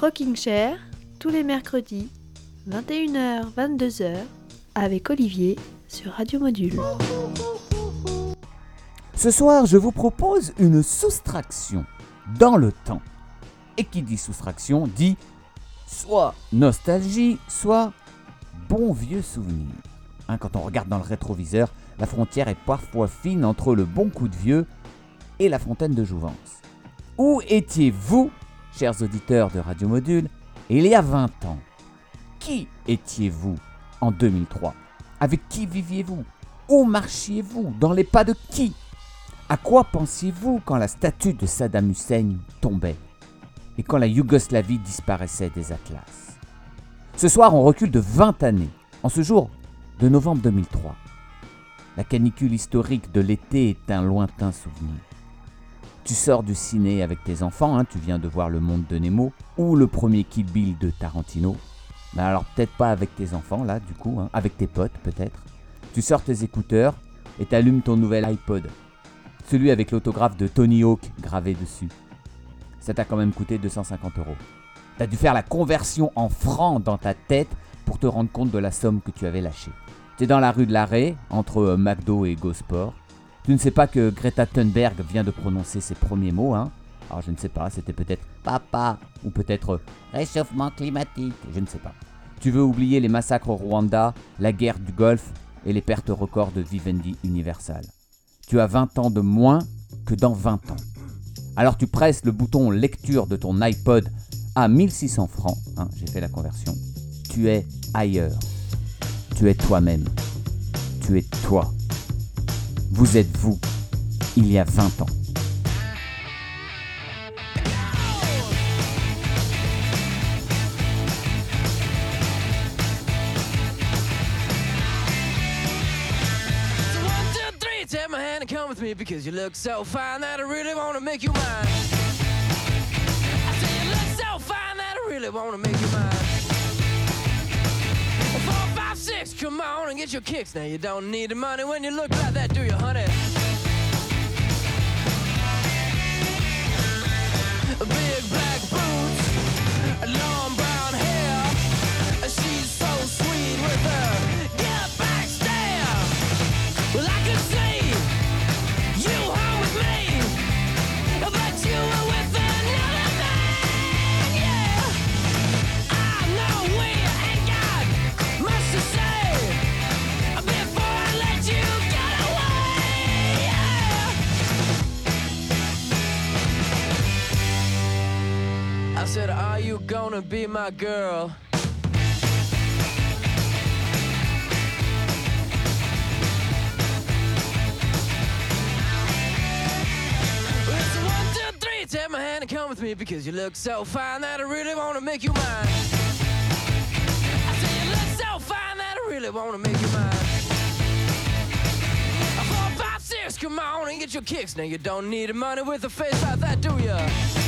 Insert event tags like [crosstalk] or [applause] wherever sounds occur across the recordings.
Rocking Chair, tous les mercredis, 21h, 22h, avec Olivier sur Radio Module. Ce soir, je vous propose une soustraction dans le temps. Et qui dit soustraction dit soit nostalgie, soit bon vieux souvenir. Hein, quand on regarde dans le rétroviseur, la frontière est parfois fine entre le bon coup de vieux et la fontaine de Jouvence. Où étiez-vous, chers auditeurs de Radio Module, il y a 20 ans Qui étiez-vous en 2003 Avec qui viviez-vous? Où marchiez-vous Dans les pas de qui? À quoi pensiez-vous quand la statue de Saddam Hussein tombait Et quand la Yougoslavie disparaissait des atlas? Ce soir, on recule de 20 années, en ce jour de novembre 2003. La canicule historique de l'été est un lointain souvenir. Tu sors du ciné avec tes enfants, hein, tu viens de voir Le Monde de Nemo ou le premier Kill Bill de Tarantino. Mais alors peut-être pas avec tes enfants là, du coup, hein, avec tes potes peut-être. Tu sors tes écouteurs et t'allumes ton nouvel iPod. Celui avec l'autographe de Tony Hawk gravé dessus. Ça t'a quand même coûté 250 euros. T'as dû faire la conversion en francs dans ta tête pour te rendre compte de la somme que tu avais lâchée. T'es dans la rue de l'Arrêt, entre euh, McDo et GoSport. Tu ne sais pas que Greta Thunberg vient de prononcer ses premiers mots, hein Alors je ne sais pas, c'était peut-être papa ou peut-être réchauffement climatique, je ne sais pas. Tu veux oublier les massacres au Rwanda, la guerre du Golfe et les pertes records de Vivendi Universal. Tu as 20 ans de moins que dans 20 ans. Alors tu presses le bouton lecture de ton iPod à 1600 francs, hein, j'ai fait la conversion. Tu es ailleurs. Tu es toi-même. Tu es toi. Vous êtes vous, il y a 20 ans. Take my hand and come with me because you look so fine that I really want to make you mine. I say you look so fine that I really want to make you mine. Come on and get your kicks. Now you don't need the money when you look like that, do you, honey? Big black said, Are you gonna be my girl? It's one, two, three. Take my hand and come with me because you look so fine that I really want to make you mine. I say you look so fine that I really want to make you mine. Four, five, six, come on and get your kicks. Now you don't need money with a face like that, do ya?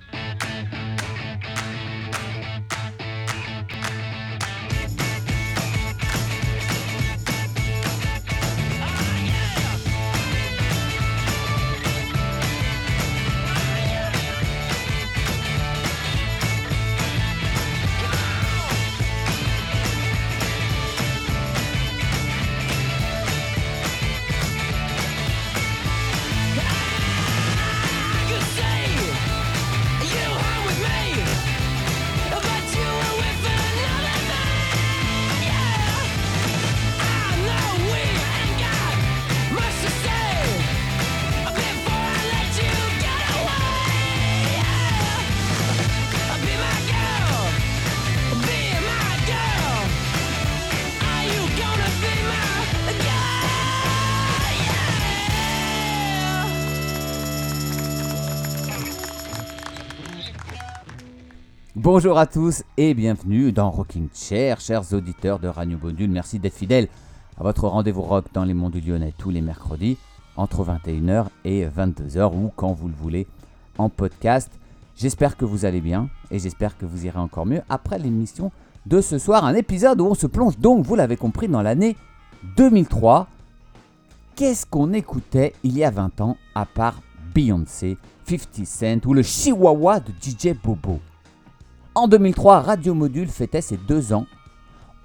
Bonjour à tous et bienvenue dans Rocking Chair, chers auditeurs de Radio Module. Merci d'être fidèles à votre rendez-vous rock dans les monts du Lyonnais tous les mercredis entre 21h et 22h ou quand vous le voulez en podcast. J'espère que vous allez bien et j'espère que vous irez encore mieux après l'émission de ce soir. Un épisode où on se plonge donc, vous l'avez compris, dans l'année 2003. Qu'est-ce qu'on écoutait il y a 20 ans à part Beyoncé, 50 Cent ou le Chihuahua de DJ Bobo? En 2003, Radio Module fêtait ses deux ans.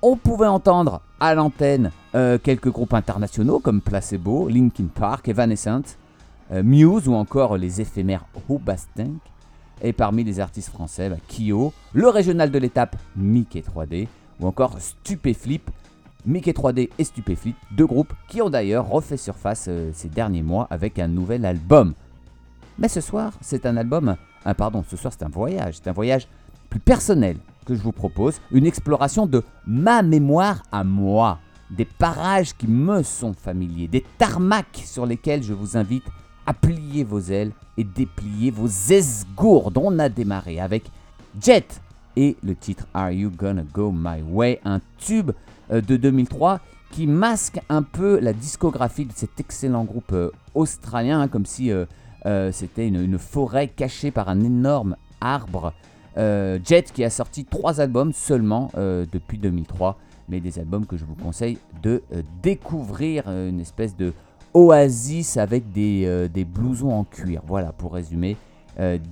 On pouvait entendre à l'antenne euh, quelques groupes internationaux comme Placebo, Linkin Park, Evanescence, euh, Muse ou encore les éphémères Hoobastank. Et parmi les artistes français, bah, Kyo, le régional de l'étape Mickey 3D ou encore Stupéflip. Mickey 3D et Stupéflip, deux groupes qui ont d'ailleurs refait surface euh, ces derniers mois avec un nouvel album. Mais ce soir, c'est un album, ah, pardon, ce soir c'est un voyage, c'est un voyage plus personnel que je vous propose, une exploration de ma mémoire à moi, des parages qui me sont familiers, des tarmacs sur lesquels je vous invite à plier vos ailes et déplier vos esgourdes. On a démarré avec Jet et le titre Are You Gonna Go My Way, un tube euh, de 2003 qui masque un peu la discographie de cet excellent groupe euh, australien, hein, comme si euh, c'était une forêt cachée par un énorme arbre. Euh, Jet qui a sorti trois albums seulement euh, depuis 2003, mais des albums que je vous conseille de euh, découvrir, une espèce de oasis avec des, des blousons en cuir. Voilà pour résumer.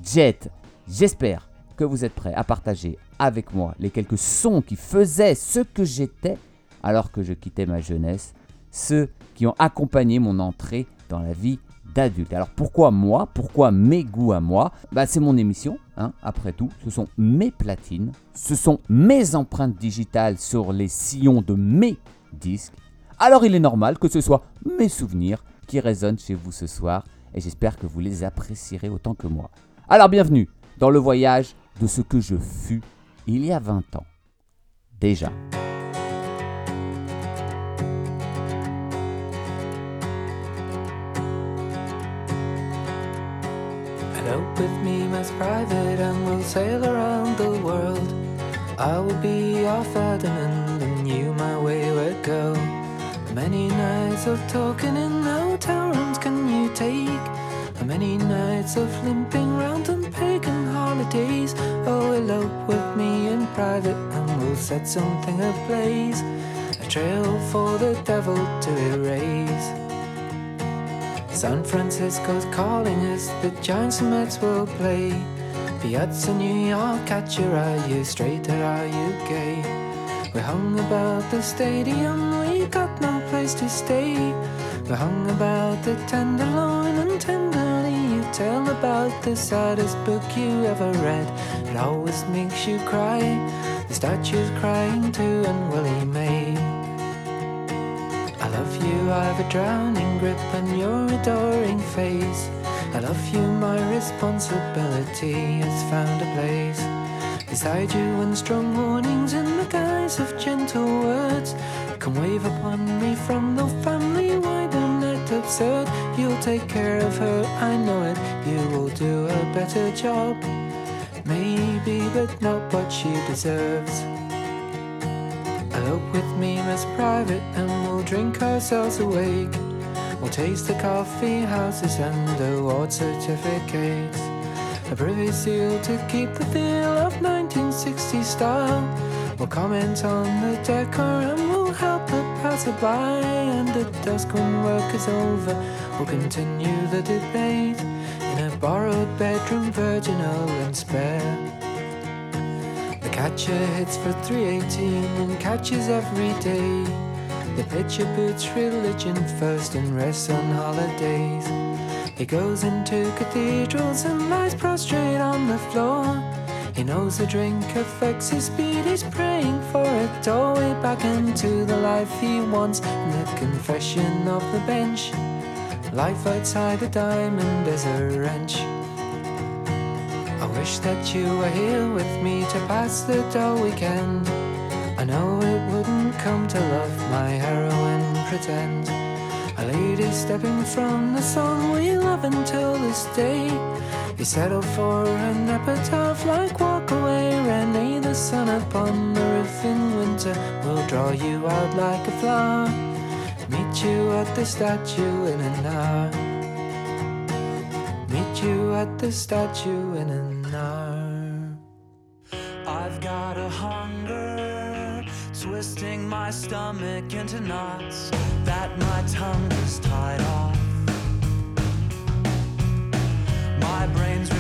Jet, j'espère que vous êtes prêts à partager avec moi les quelques sons qui faisaient ce que j'étais alors que je quittais ma jeunesse, ceux qui ont accompagné mon entrée dans la vie Alors pourquoi moi Pourquoi mes goûts à moi? Bah, C'est mon émission, hein, après tout. Ce sont mes platines, ce sont mes empreintes digitales sur les sillons de mes disques. Alors il est normal que ce soit mes souvenirs qui résonnent chez vous ce soir et j'espère que vous les apprécierez autant que moi. Alors bienvenue dans le voyage de ce que je fus il y a 20 ans. Déjà. Elope with me, Miss Private, and we'll sail around the world. I will be your Ferdinand, and you my wayward girl. Many nights of talking in hotel rooms can you take? How many nights of limping round on pagan holidays? Oh, elope with me in private, and we'll set something ablaze. A trail for the devil to erase. San Francisco's calling us, the Giants and Mets will play. Piazza New York, at your are you straight or are you gay? We hung about the stadium, we got no place to stay. We hung about the tenderloin and tenderly you tell about the saddest book you ever read. It always makes you cry. The statue's crying too, and Willie May. You, I've a drowning grip and your adoring face. I love you, my responsibility has found a place. Beside you and strong warnings in the guise of gentle words. Come wave upon me from the family wide and net absurd. You'll take care of her, I know it. You will do a better job. Maybe, but not what she deserves. Elope with me, Miss Private, and we'll drink ourselves awake. We'll taste the coffee houses and award certificates. A privy seal to keep the feel of 1960 style. We'll comment on the decor and we'll help the passerby. And at dusk when work is over, we'll continue the debate in a borrowed bedroom, virginal and spare. Catcher hits for 318 and catches every day. The pitcher puts religion first and rests on holidays. He goes into cathedrals and lies prostrate on the floor. He knows the drink affects his speed. He's praying for a doorway back into the life he wants. And the confession of the bench. Life outside the diamond is a wrench. Wish that you were here with me to pass the dull weekend. I know it wouldn't come to love my heroine pretend. A lady stepping from the song we love until this day. You He settled for an epitaph like walk away, rainy the sun upon the roof in winter will draw you out like a flower. Meet you at the statue in an hour. Meet you at the statue in an hour. I've got a hunger, twisting my stomach into knots that my tongue is tied off. My brain's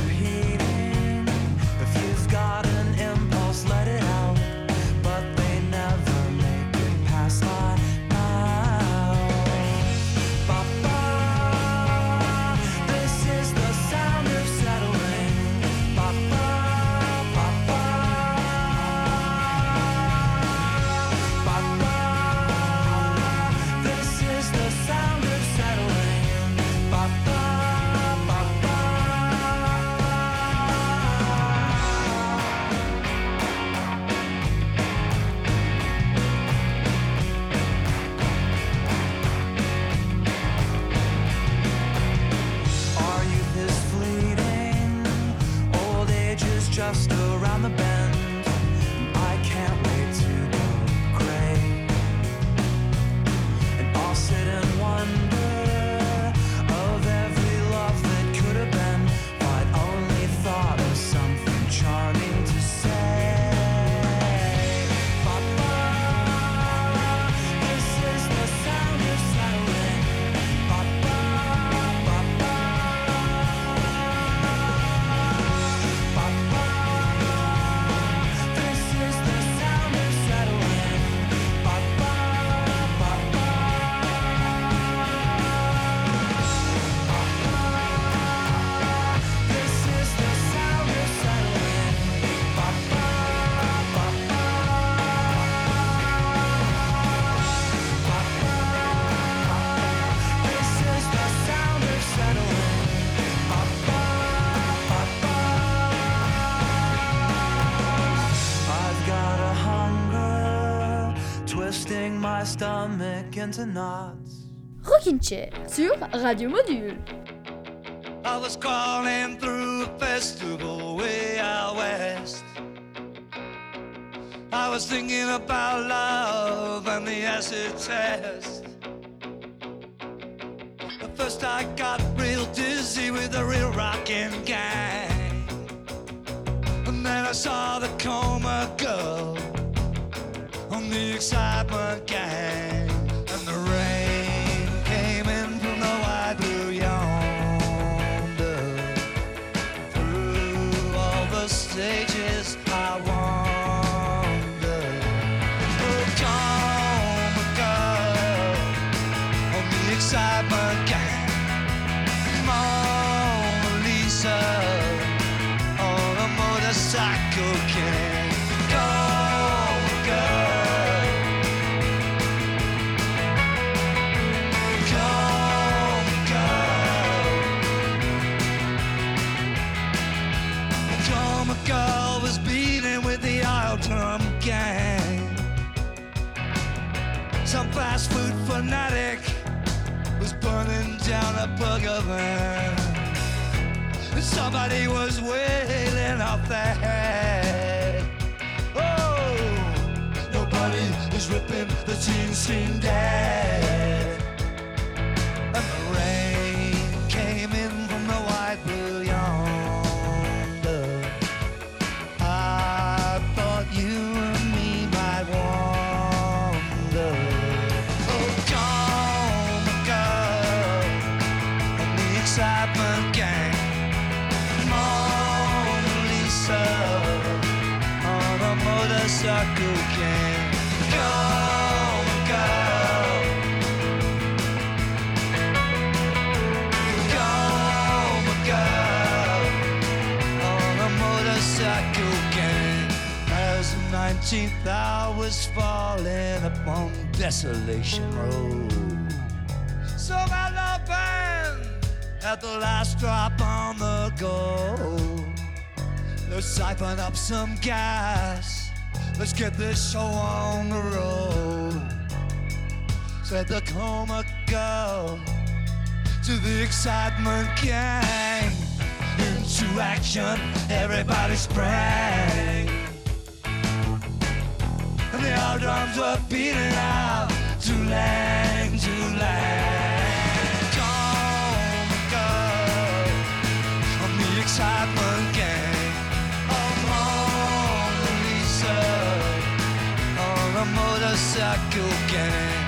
my stomach into knots. Rockin' Chair sur Radio Module. I was crawling through a festival way out west. I was thinking about love and the acid test. At first I got real dizzy with the real rockin' gang. And then I saw the coma girl on the excitement gang. And the rain came in from the wide blue yonder. Through all the stages Some fast food fanatic was burning down a burger van. Somebody was wailing out there. Oh, nobody is ripping the teen scene dead. Desolation Road, so my love band at the last drop on the go. Let's siphon up some gas. Let's get this show on the road. Said the coma girl to the excitement gang Into action, everybody sprang. Old drums were beating out, Tulang, Tulang. Come and go on the excitement gang. Oh, Mona Lisa on a motorcycle gang.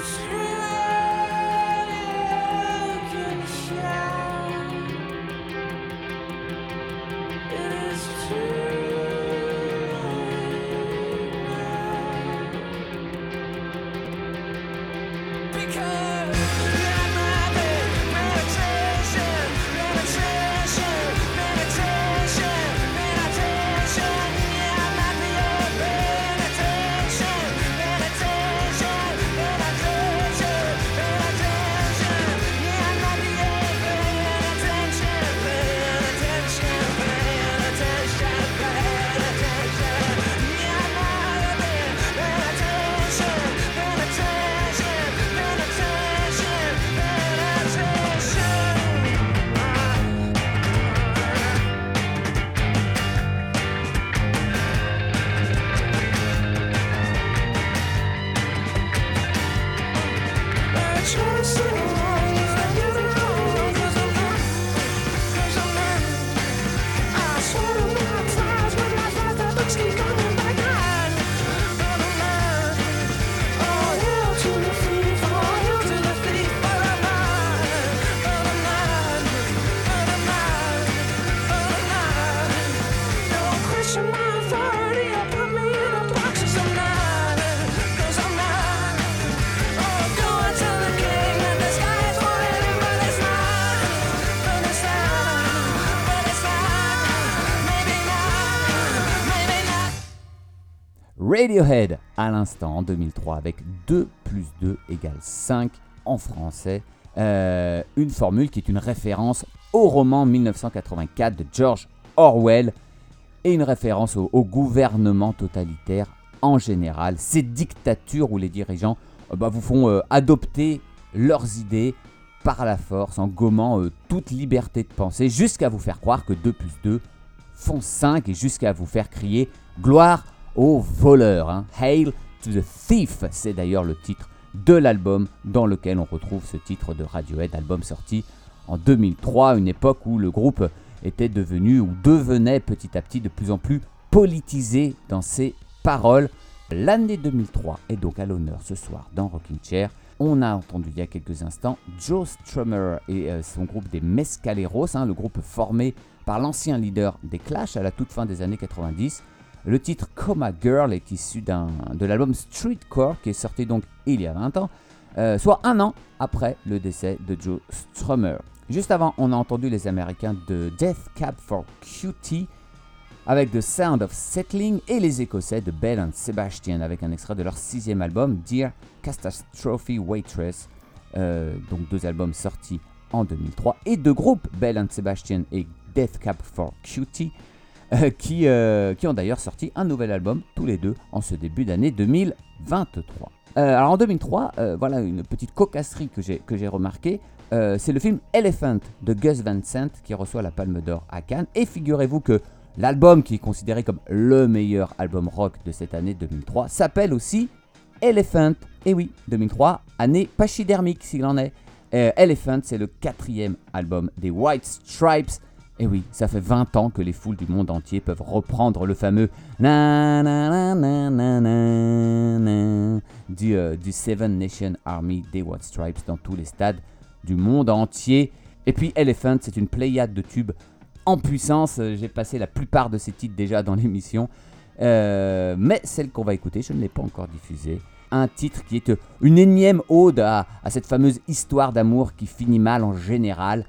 You Radiohead à l'instant en 2003 avec 2 plus 2 égale 5 en français. Euh, une formule qui est une référence au roman 1984 de George Orwell et une référence au, gouvernement totalitaire en général. Ces dictatures où les dirigeants euh, bah, vous font euh, adopter leurs idées par la force en gommant toute liberté de penser jusqu'à vous faire croire que 2 plus 2 font 5 et jusqu'à vous faire crier gloire aux voleurs. hein. Hail to the thief, c'est d'ailleurs le titre de l'album dans lequel on retrouve ce titre de Radiohead, album sorti en 2003, une époque où le groupe était devenu ou devenait petit à petit de plus en plus politisé dans ses paroles. L'année 2003 est donc à l'honneur ce soir dans Rocking Chair. On a entendu il y a quelques instants Joe Strummer et euh, son groupe des Mescaleros, hein, le groupe formé par l'ancien leader des Clash à la toute fin des années 90. Le titre Coma Girl est issu de l'album Streetcore qui est sorti donc il y a 20 ans, euh, soit un an après le décès de Joe Strummer. Juste avant, on a entendu les Américains de Death Cab for Cutie avec The Sound of Settling et les Écossais de Bell and Sebastian avec un extrait de leur sixième album Dear Catastrophe Waitress, euh, donc deux albums sortis en 2003 et deux groupes Bell and Sebastian et Death Cab for Cutie [laughs] euh, qui, ont d'ailleurs sorti un nouvel album tous les deux en ce début d'année 2023. Euh, alors en 2003, euh, voilà une petite cocasserie que j'ai que j'ai remarqué. Euh, c'est le film Elephant de Gus Van Sant qui reçoit la Palme d'Or à Cannes. Et figurez-vous que l'album qui est considéré comme le meilleur album rock de cette année 2003 s'appelle aussi Elephant. Et oui, 2003, année pachydermique s'il en est. Elephant, c'est le quatrième album des White Stripes. Et oui, ça fait 20 ans que les foules du monde entier peuvent reprendre le fameux na na na na du, euh, du Seven Nation Army des White Stripes dans tous les stades du monde entier. Et puis Elephant, c'est une pléiade de tubes en puissance. Euh, J'ai passé la plupart de ces titres déjà dans l'émission. Euh, mais celle qu'on va écouter, je ne l'ai pas encore diffusée. Un titre qui est euh, une énième ode à cette fameuse histoire d'amour qui finit mal en général.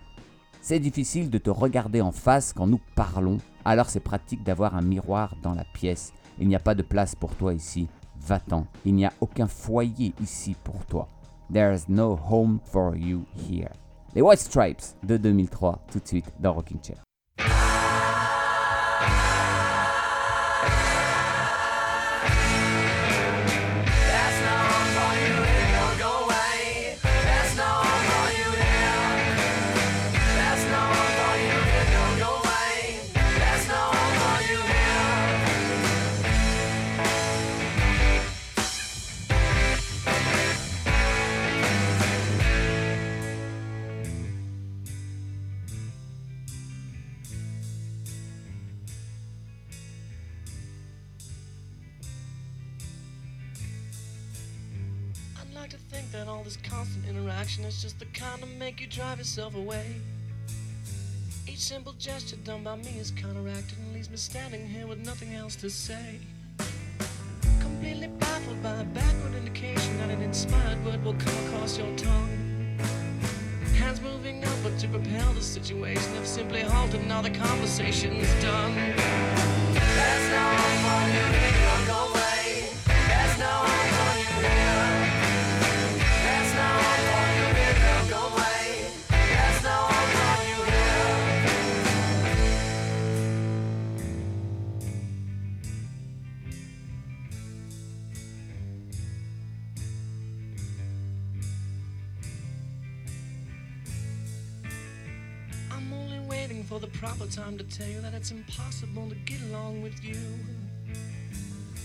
C'est difficile de te regarder en face quand nous parlons, alors c'est pratique d'avoir un miroir dans la pièce. Il n'y a pas de place pour toi ici, va-t'en. Il n'y a aucun foyer ici pour toi. There's no home for you here. Les White Stripes de 2003, tout de suite dans Rocking Chair. You drive yourself away. Each simple gesture done by me is counteracted and leaves me standing here with nothing else to say. Completely baffled by a backward indication that an inspired word will come across your tongue. Hands moving upward to propel the situation have simply halted now the conversation's done. There's no home for tell you that it's impossible to get along with you.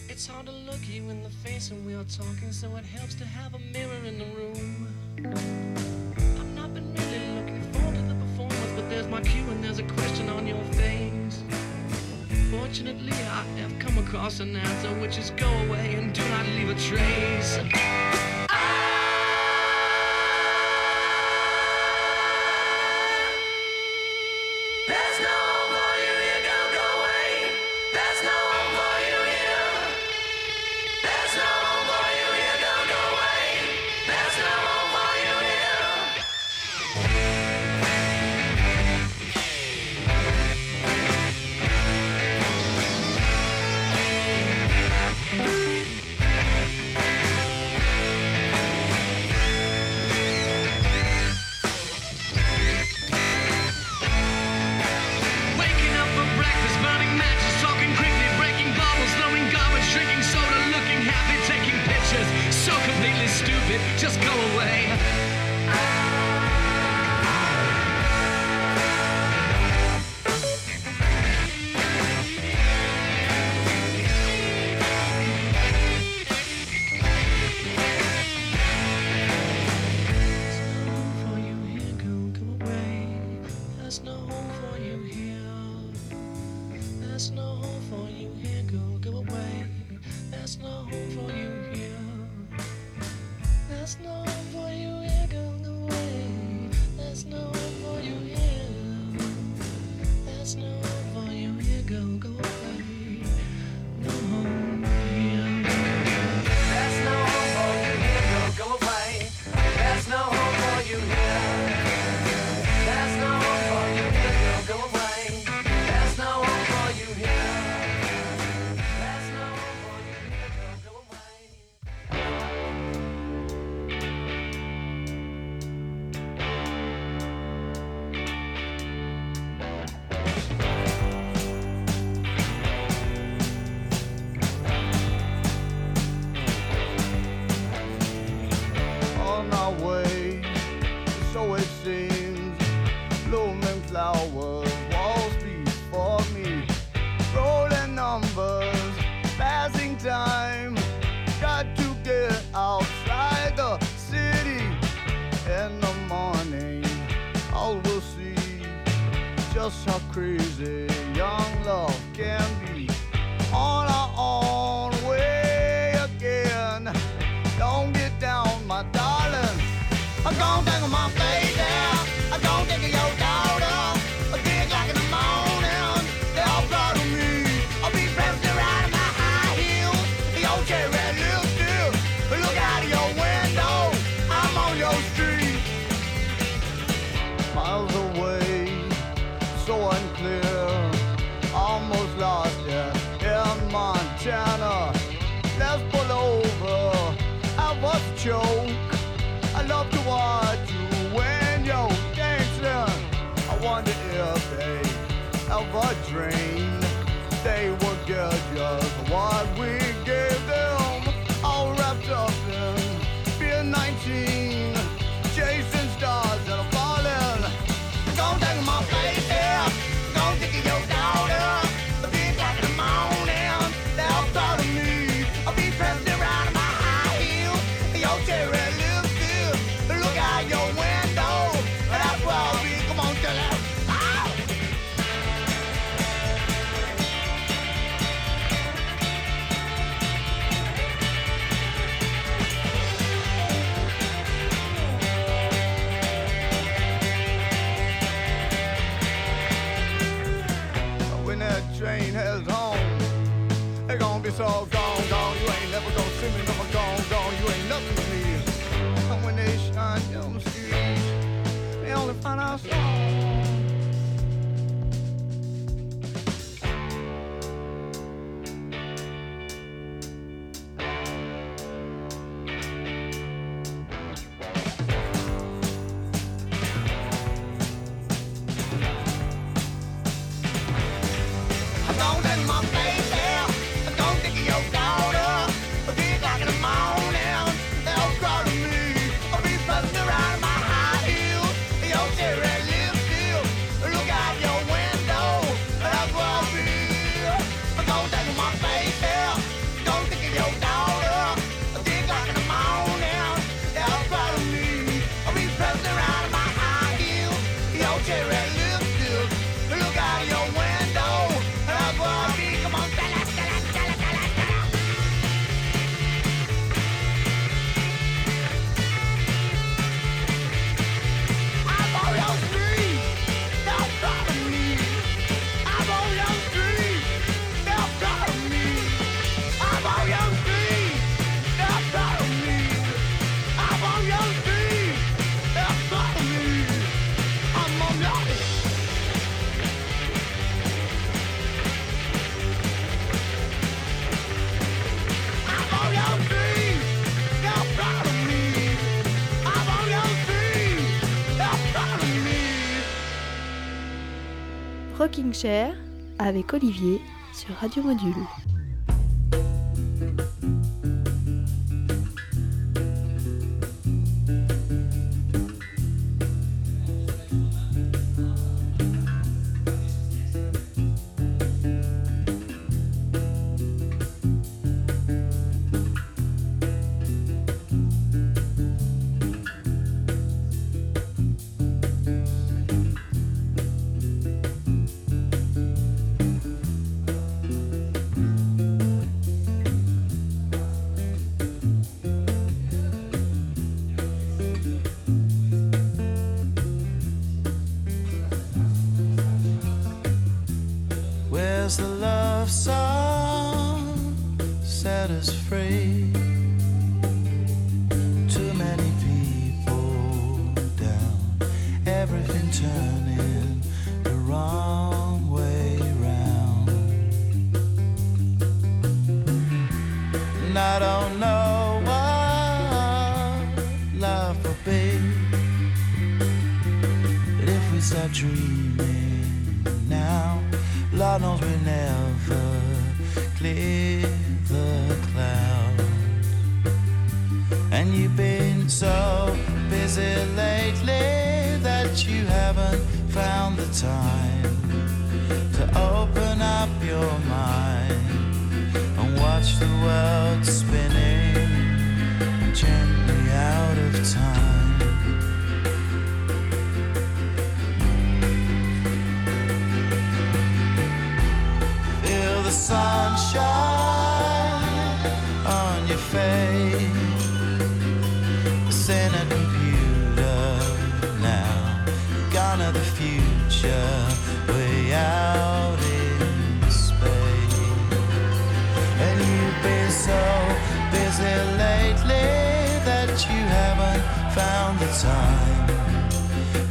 It's hard to look you in the face when we are talking, so it helps to have a mirror in the room. I've not been really looking forward to the performance, but there's my cue and there's a question on your face. Fortunately, I have come across an answer which is go away and do not leave a trace. Rocking Chair avec Olivier sur Radio Module. In a computer now. Gone to the future, way out in space. And you've been so busy lately that you haven't found the time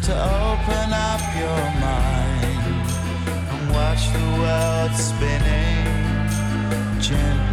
to open up your mind and watch the world spinning gently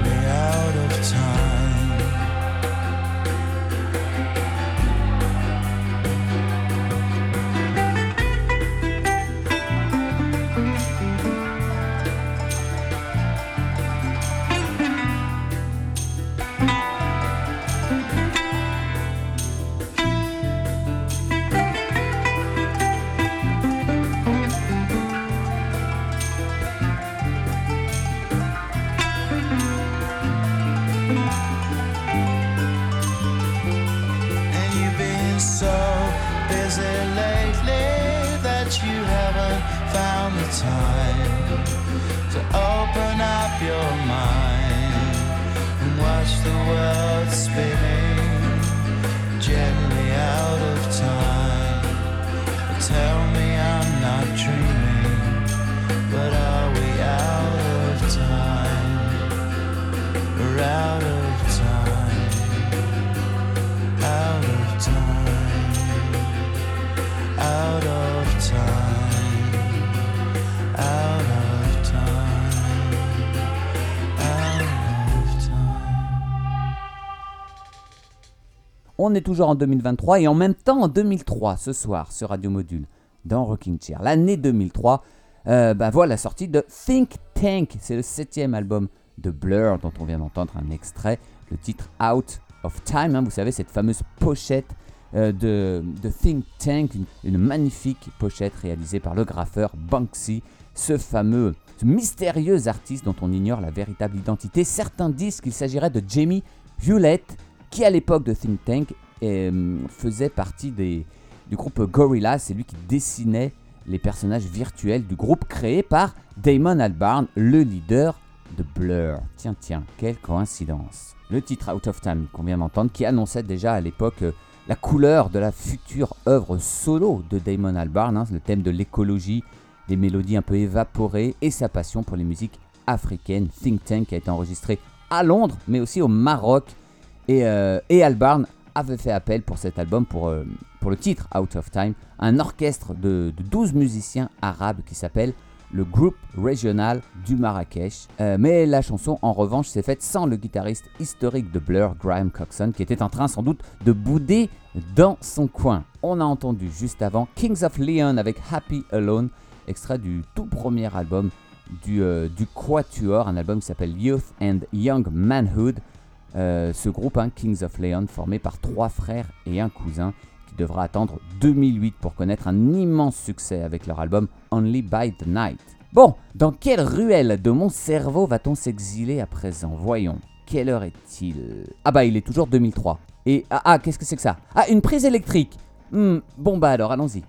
On est toujours en 2023 et en même temps en 2003 ce soir sur Radio Module dans Rocking Chair. L'année 2003 euh, bah voilà la sortie de Think Tank. C'est le septième album de Blur dont on vient d'entendre un extrait. Le titre Out of Time. hein, vous savez cette fameuse pochette euh, de, Think Tank, une, une magnifique pochette réalisée par le graffeur Banksy, ce fameux, ce mystérieux artiste dont on ignore la véritable identité. Certains disent qu'il s'agirait de Jamie Hewlett, qui à l'époque de Think Tank euh, faisait partie des, du groupe Gorillaz. C'est lui qui dessinait les personnages virtuels du groupe créé par Damon Albarn, le leader de Blur. Tiens, tiens, quelle coïncidence. Le titre Out of Time qu'on vient d'entendre, qui annonçait déjà à l'époque euh, la couleur de la future œuvre solo de Damon Albarn, hein, le thème de l'écologie, des mélodies un peu évaporées et sa passion pour les musiques africaines. Think Tank a été enregistré à Londres, mais aussi au Maroc. Et, euh, et Albarn avait fait appel pour cet album, pour, euh, le titre Out of Time, un orchestre de, de 12 musiciens arabes qui s'appelle le groupe régional du Marrakech. Euh, mais la chanson, en revanche, s'est faite sans le guitariste historique de Blur, Graham Coxon, qui était en train sans doute de bouder dans son coin. On a entendu juste avant Kings of Leon avec Happy Alone, extrait du tout premier album du, euh, du Quatuor, un album qui s'appelle Youth and Young Manhood. Euh, ce groupe, hein, Kings of Leon, formé par trois frères et un cousin, qui devra attendre 2008 pour connaître un immense succès avec leur album Only by the Night. Bon, dans quelle ruelle de mon cerveau va-t-on s'exiler à présent? Voyons, quelle heure est-il? Ah bah il est toujours 2003. Et ah, ah, qu'est-ce que c'est que ça? Ah, une prise électrique Hmm, Bon bah alors, allons-y.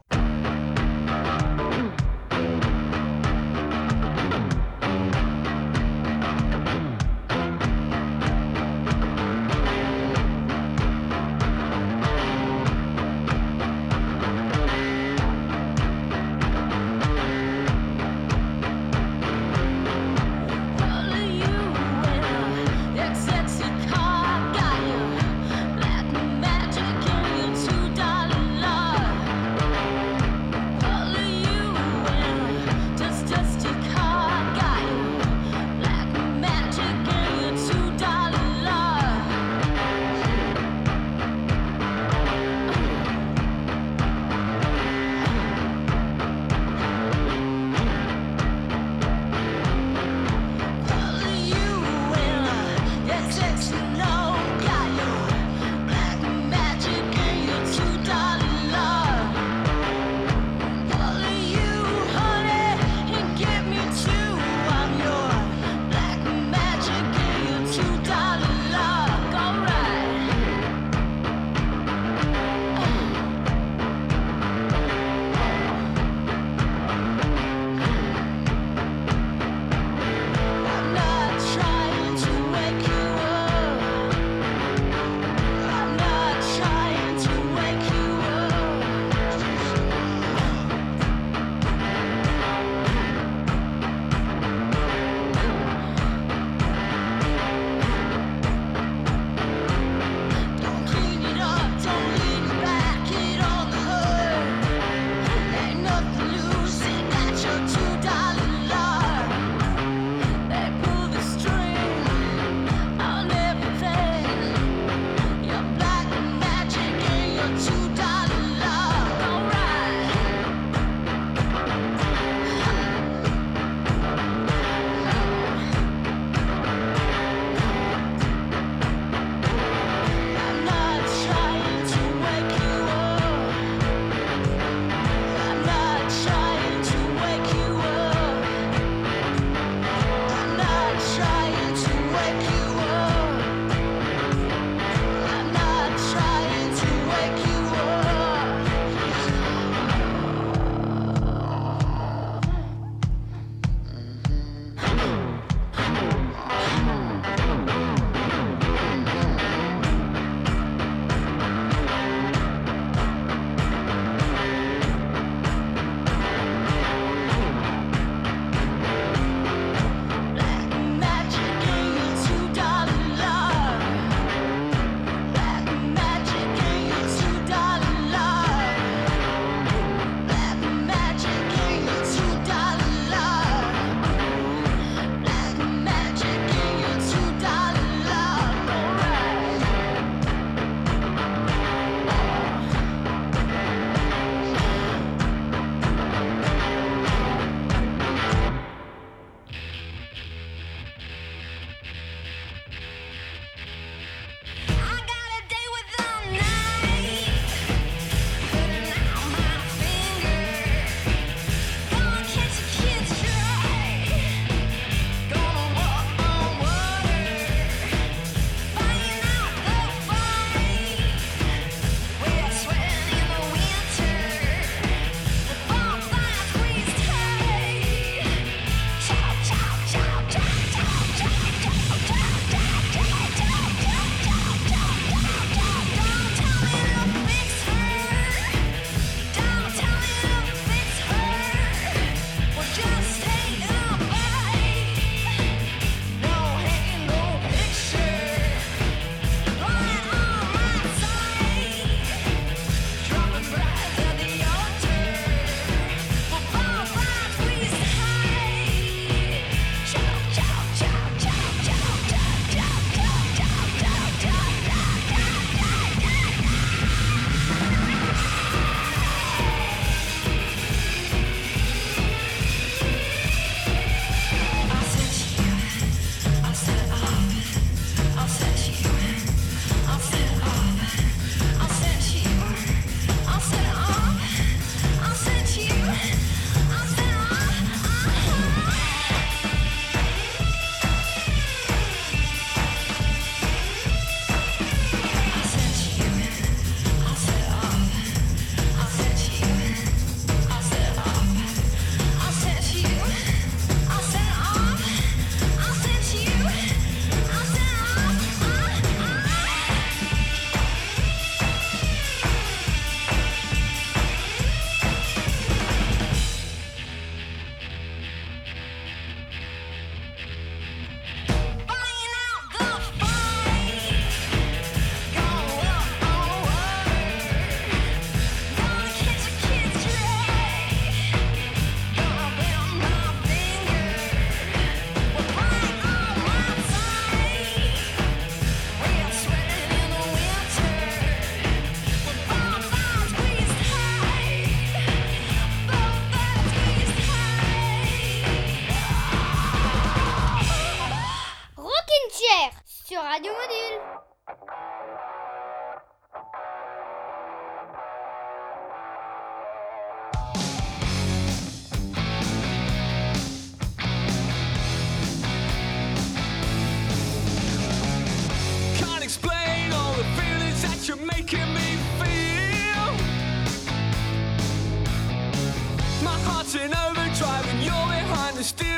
in overdrive and you're behind the steering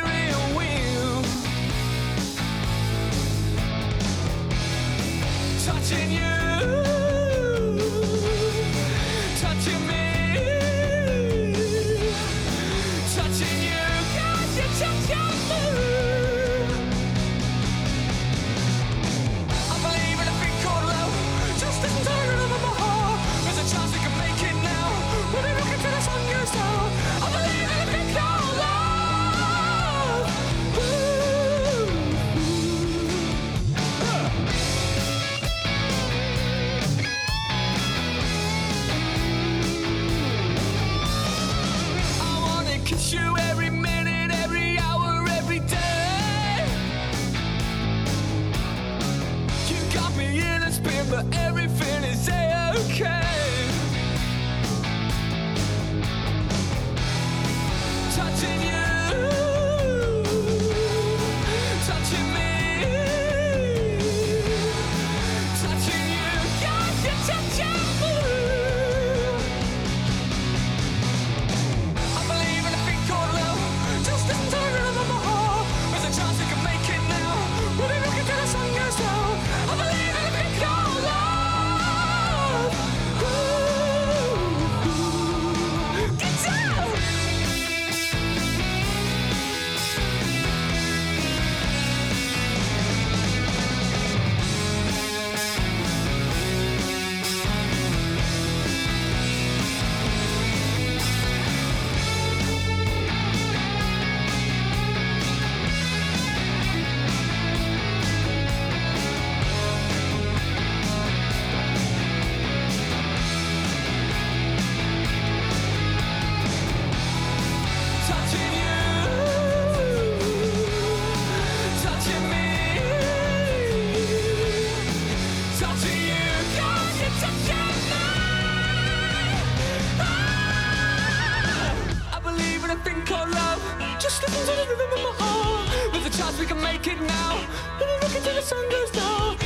we can make it now. Let me look into the sun goes down.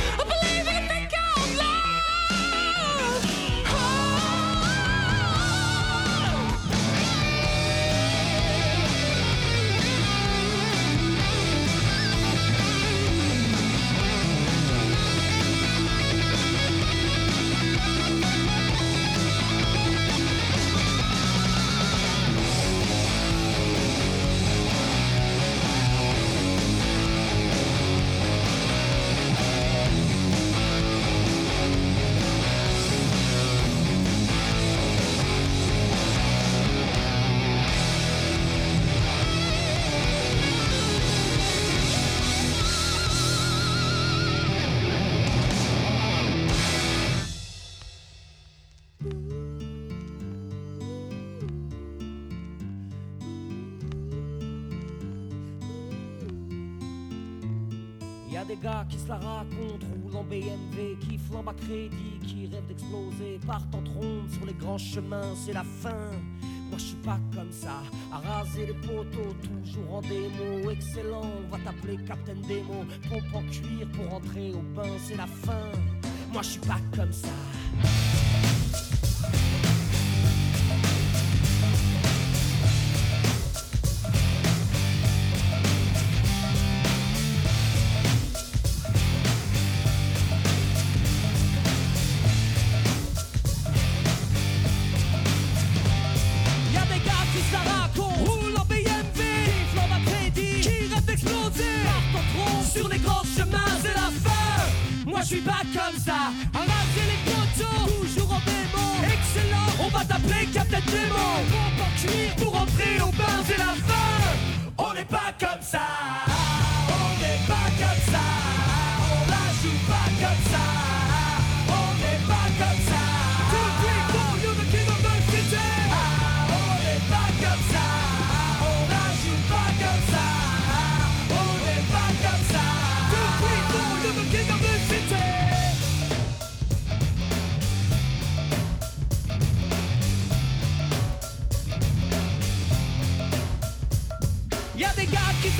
qui se la raconte, roule en BMW, qui flambe à crédit, qui rêve d'exploser, part en trombe sur les grands chemins, c'est la fin. Moi je suis pas comme ça, à raser les poteaux, toujours en démo, excellent, on va t'appeler Captain Démo, pompe en cuir pour entrer au bain, c'est la fin. Moi je suis pas comme ça. suis pas comme ça. Arracher les poteaux, toujours en bémol. Excellent, on va t'appeler Captain Clément. Pour entrer au bain, c'est la fin. On n'est pas comme ça.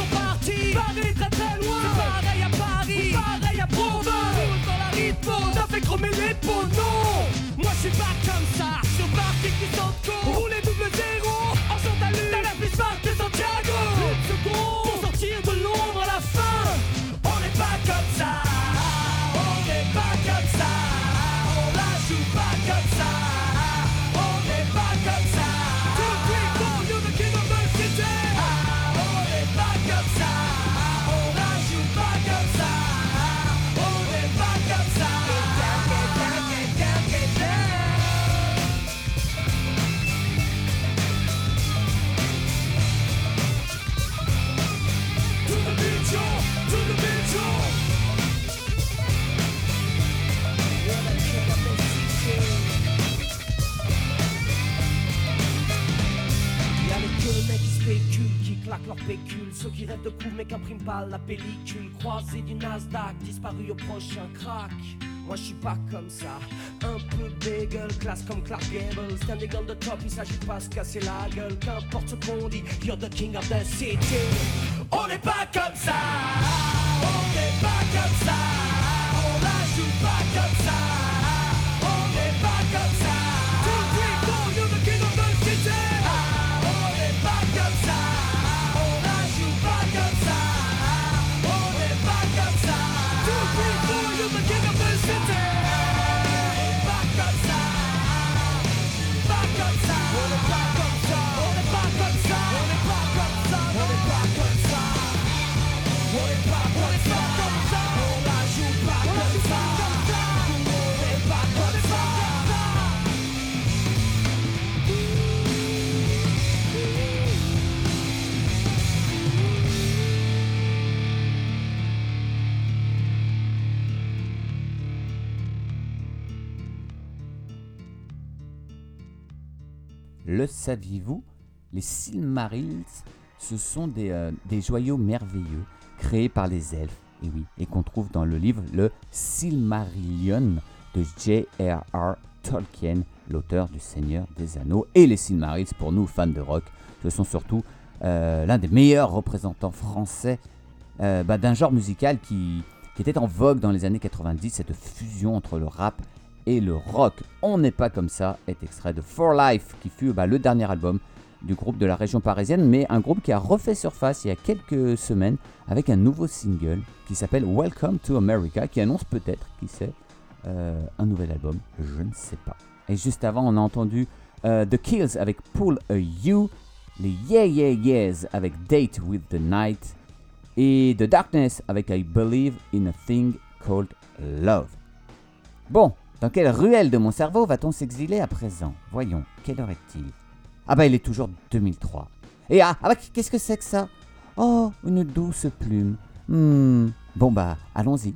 Sont claquent leur Ceux qui rêvent de coups mais qu'impriment pas la pellicule. Croisé du Nasdaq, disparu au prochain crack. Moi je suis pas comme ça, un peu bagel, classe comme Clark Gable Standing on the top, il s'agit pas se casser la gueule. Qu'importe ce qu'on dit, you're the king of the city. On n'est pas comme ça, on n'est pas comme ça Le saviez-vous? Les Silmarils, ce sont des, euh, des joyaux merveilleux créés par les elfes, et oui, et qu'on trouve dans le livre Le Silmarillion de J.R.R. Tolkien, l'auteur du Seigneur des Anneaux. Et les Silmarils, pour nous fans de rock, ce sont surtout euh, l'un des meilleurs représentants français euh, bah, d'un genre musical qui, qui était en vogue dans les années 90, cette fusion entre le rap et le rock. On n'est pas comme ça est extrait de For Life, qui fut bah, le dernier album du groupe de la région parisienne, mais un groupe qui a refait surface il y a quelques semaines avec un nouveau single qui s'appelle Welcome to America, qui annonce peut-être, qui sait, euh, un nouvel album, je ne sais pas. Et juste avant, on a entendu euh, The Kills avec Pull a You, les Yeah Yeah Yeahs avec Date with the Night, et The Darkness avec I Believe in a Thing Called Love. Bon, dans quelle ruelle de mon cerveau va-t-on s'exiler à présent? Voyons, quelle heure est-il? Ah bah il est toujours 2003. Et ah, ah bah qu'est-ce que c'est que ça? Oh, une douce plume. Hmm, Bon bah, allons-y.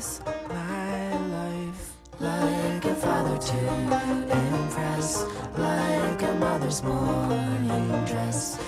Replace my life? Like a father to impress, like a mother's morning dress.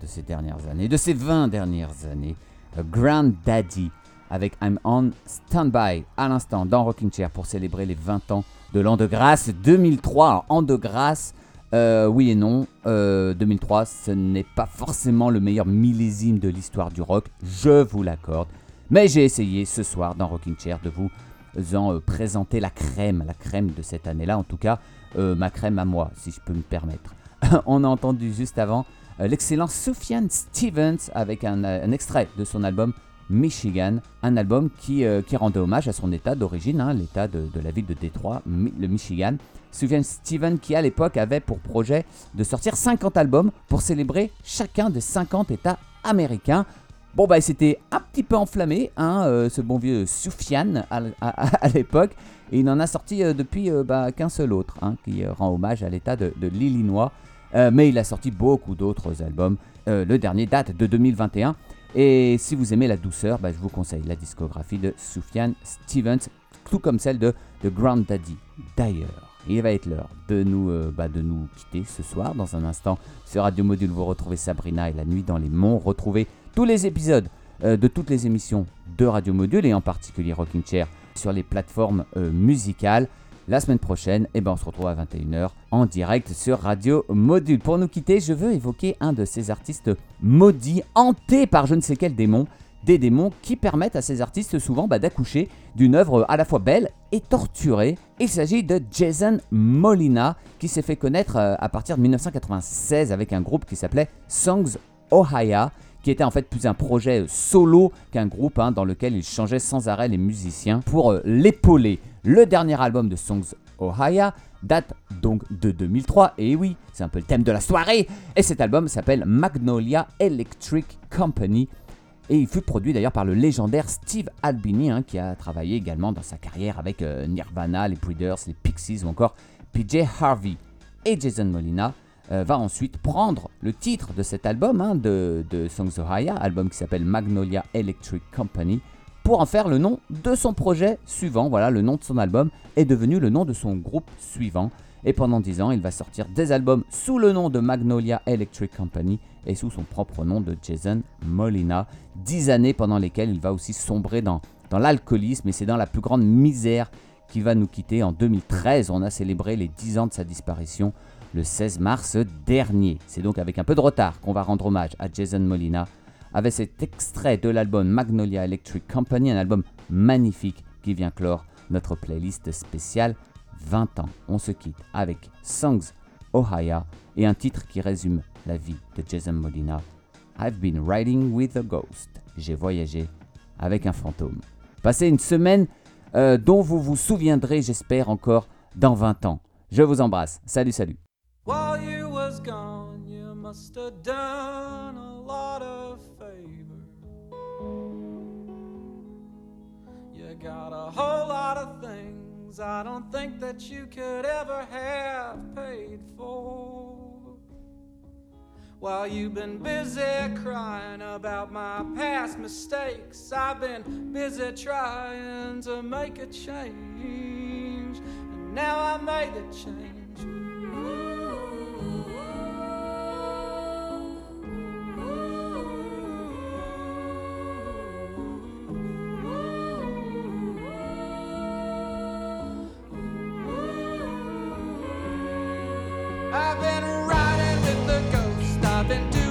De ces dernières années, de ces 20 dernières années, euh, Grand Daddy, avec I'm on Standby à l'instant dans Rocking Chair pour célébrer les 20 ans de l'an de grâce 2003. Alors, an de grâce, euh, oui et non. Euh, 2003, ce n'est pas forcément le meilleur millésime de l'histoire du rock, je vous l'accorde. Mais j'ai essayé ce soir dans Rocking Chair de vous en euh, présenter la crème, la crème de cette année-là, en tout cas euh, ma crème à moi, si je peux me permettre. [laughs] On a entendu juste avant euh, l'excellent Sufjan Stevens avec un, euh, un extrait de son album Michigan, un album qui, euh, rendait hommage à son état d'origine, hein, l'état de, la ville de Détroit, le Michigan. Sufjan Stevens qui à l'époque avait pour projet de sortir 50 albums pour célébrer chacun des 50 états américains. Bon bah il s'était un petit peu enflammé, hein, euh, ce bon vieux Sufjan à, l'époque, et il n'en a sorti euh, depuis euh, bah, qu'un seul autre, hein, qui euh, rend hommage à l'état de l'Illinois. Euh, mais il a sorti beaucoup d'autres albums. Euh, le dernier date de 2021. Et si vous aimez la douceur, bah, je vous conseille la discographie de Sufjan Stevens, tout comme celle de, de Grand Daddy. D'ailleurs, il va être l'heure de nous, euh, bah, de nous quitter ce soir. Dans un instant, sur Radio Module, vous retrouvez Sabrina et la nuit dans les monts. Retrouvez tous les épisodes de toutes les émissions de Radio Module et en particulier Rocking Chair sur les plateformes musicales. La semaine prochaine, eh ben, on se retrouve à 21h en direct sur Radio Module. Pour nous quitter, je veux évoquer un de ces artistes maudits, hantés par je ne sais quel démon. Des démons qui permettent à ces artistes souvent bah, d'accoucher d'une œuvre à la fois belle et torturée. Il s'agit de Jason Molina qui s'est fait connaître euh, à partir de 1996 avec un groupe qui s'appelait Songs Ohio qui était en fait plus un projet euh, solo qu'un groupe hein, dans lequel il changeait sans arrêt les musiciens pour euh, l'épauler. Le dernier album de Songs Ohio date donc de 2003, et oui, c'est un peu le thème de la soirée, et cet album s'appelle Magnolia Electric Company, et il fut produit d'ailleurs par le légendaire Steve Albini, hein, qui a travaillé également dans sa carrière avec euh, Nirvana, les Breeders, les Pixies ou encore PJ Harvey. Et Jason Molina euh, va ensuite prendre le titre de cet album hein, de, Songs Ohio, album qui s'appelle Magnolia Electric Company, pour en faire le nom de son projet suivant. Voilà, le nom de son album est devenu le nom de son groupe suivant. Et pendant 10 ans, il va sortir des albums sous le nom de Magnolia Electric Company et sous son propre nom de Jason Molina. 10 années pendant lesquelles il va aussi sombrer dans, dans l'alcoolisme et c'est dans la plus grande misère qu'il va nous quitter en 2013. On a célébré les 10 ans de sa disparition le 16 mars dernier. C'est donc avec un peu de retard qu'on va rendre hommage à Jason Molina avec cet extrait de l'album Magnolia Electric Company, un album magnifique qui vient clore notre playlist spéciale 20 ans. On se quitte avec Songs Ohio et un titre qui résume la vie de Jason Molina. I've been riding with a ghost. J'ai voyagé avec un fantôme. Passez une semaine euh, dont vous vous souviendrez, j'espère, encore dans 20 ans. Je vous embrasse. Salut, salut. Got a whole lot of things I don't think that you could ever have paid for. While you've been busy crying about my past mistakes, I've been busy trying to make a change. And now I made a change. I've been